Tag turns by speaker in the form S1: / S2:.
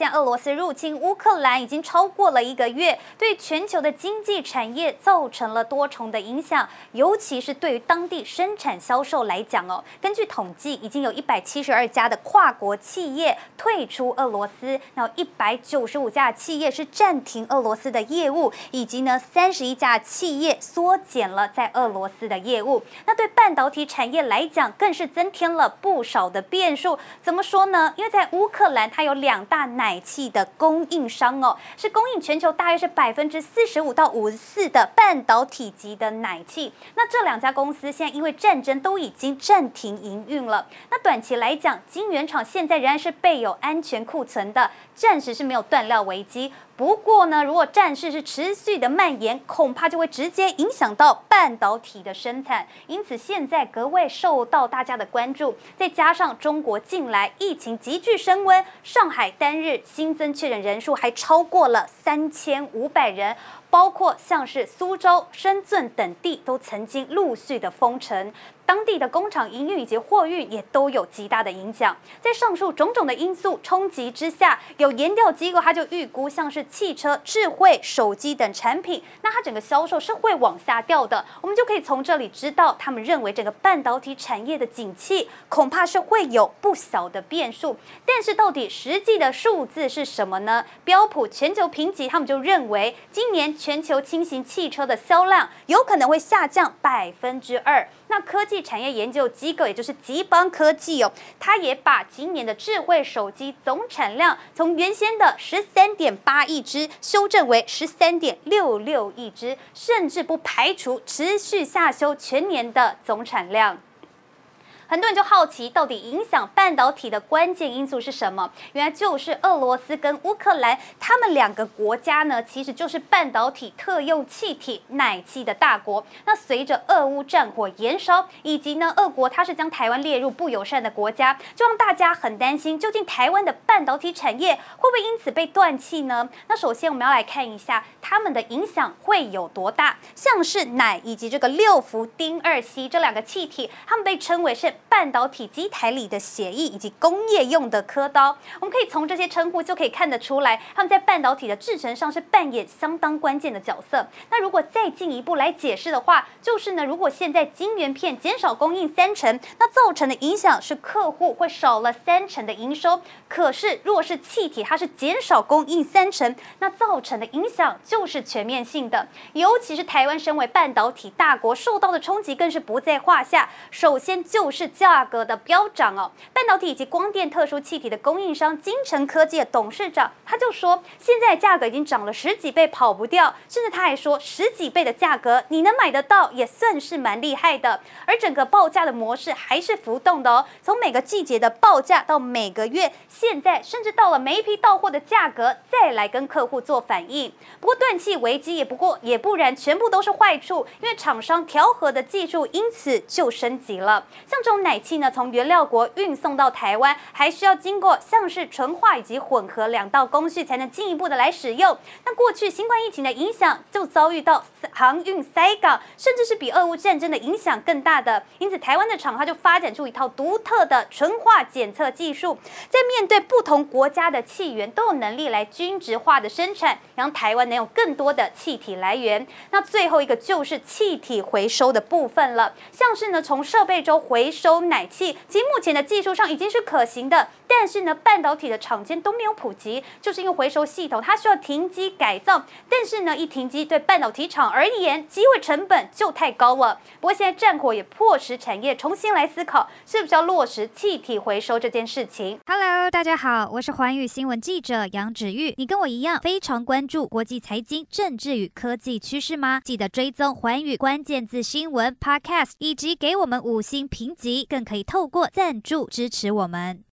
S1: 现俄罗斯入侵乌克兰已经超过了一个月，对全球的经济产业造成了多重的影响，尤其是对于当地生产销售来讲哦。根据统计，已经有一百七十二家的跨国企业退出俄罗斯，那一百九十五家企业是暂停俄罗斯的业务，以及呢三十一家企业缩减了在俄罗斯的业务。那对半导体产业来讲，更是增添了不少的变数。怎么说呢？因为在乌克兰，它有两大奶。奶气的供应商哦，是供应全球大约是百分之四十五到五十四的半导体级的奶气。那这两家公司现在因为战争都已经暂停营运了。那短期来讲，晶圆厂现在仍然是备有安全库存的，暂时是没有断料危机。不过呢，如果战事是持续的蔓延，恐怕就会直接影响到半导体的生产，因此现在格外受到大家的关注。再加上中国近来疫情急剧升温，上海单日新增确诊人数还超过了三千五百人，包括像是苏州、深圳等地都曾经陆续的封城。当地的工厂营运以及货运也都有极大的影响。在上述种种的因素冲击之下，有研调机构他就预估，像是汽车、智慧手机等产品，那它整个销售是会往下掉的。我们就可以从这里知道，他们认为整个半导体产业的景气恐怕是会有不小的变数。但是到底实际的数字是什么呢？标普全球评级他们就认为，今年全球轻型汽车的销量有可能会下降百分之二。那科技产业研究机构，也就是吉邦科技哦，它也把今年的智慧手机总产量从原先的十三点八亿只修正为十三点六六亿只，甚至不排除持续下修全年的总产量。很多人就好奇，到底影响半导体的关键因素是什么？原来就是俄罗斯跟乌克兰，他们两个国家呢，其实就是半导体特用气体奶气的大国。那随着俄乌战火延烧，以及呢，俄国它是将台湾列入不友善的国家，就让大家很担心，究竟台湾的半导体产业会不会因此被断气呢？那首先我们要来看一下他们的影响会有多大。像是氖以及这个六氟丁二烯这两个气体，他们被称为是。半导体机台里的协议以及工业用的刻刀，我们可以从这些称呼就可以看得出来，他们在半导体的制程上是扮演相当关键的角色。那如果再进一步来解释的话，就是呢，如果现在晶圆片减少供应三成，那造成的影响是客户会少了三成的营收。可是，若是气体它是减少供应三成，那造成的影响就是全面性的。尤其是台湾身为半导体大国，受到的冲击更是不在话下。首先就是。价格的飙涨哦，半导体以及光电特殊气体的供应商金城科技的董事长他就说，现在价格已经涨了十几倍，跑不掉。甚至他还说，十几倍的价格你能买得到，也算是蛮厉害的。而整个报价的模式还是浮动的哦，从每个季节的报价到每个月，现在甚至到了每一批到货的价格再来跟客户做反应。不过断气危机也不过也不然，全部都是坏处，因为厂商调和的技术因此就升级了。像这种奶气呢，从原料国运送到台湾，还需要经过像是纯化以及混合两道工序，才能进一步的来使用。那过去新冠疫情的影响，就遭遇到航运塞港，甚至是比俄乌战争的影响更大的。因此，台湾的厂它就发展出一套独特的纯化检测技术，在面对不同国家的气源，都有能力来均质化的生产，让台湾能有更多的气体来源。那最后一个就是气体回收的部分了，像是呢，从设备中回收。收奶气其目前的技术上已经是可行的，但是呢，半导体的厂间都没有普及，就是因为回收系统它需要停机改造，但是呢，一停机对半导体厂而言，机会成本就太高了。不过现在战火也迫使产业重新来思考，是不是要落实气体回收这件事情。
S2: Hello，大家好，我是环宇新闻记者杨芷玉，你跟我一样非常关注国际财经、政治与科技趋势吗？记得追踪环宇关键字新闻 Podcast，以及给我们五星评级。更可以透过赞助支持我们。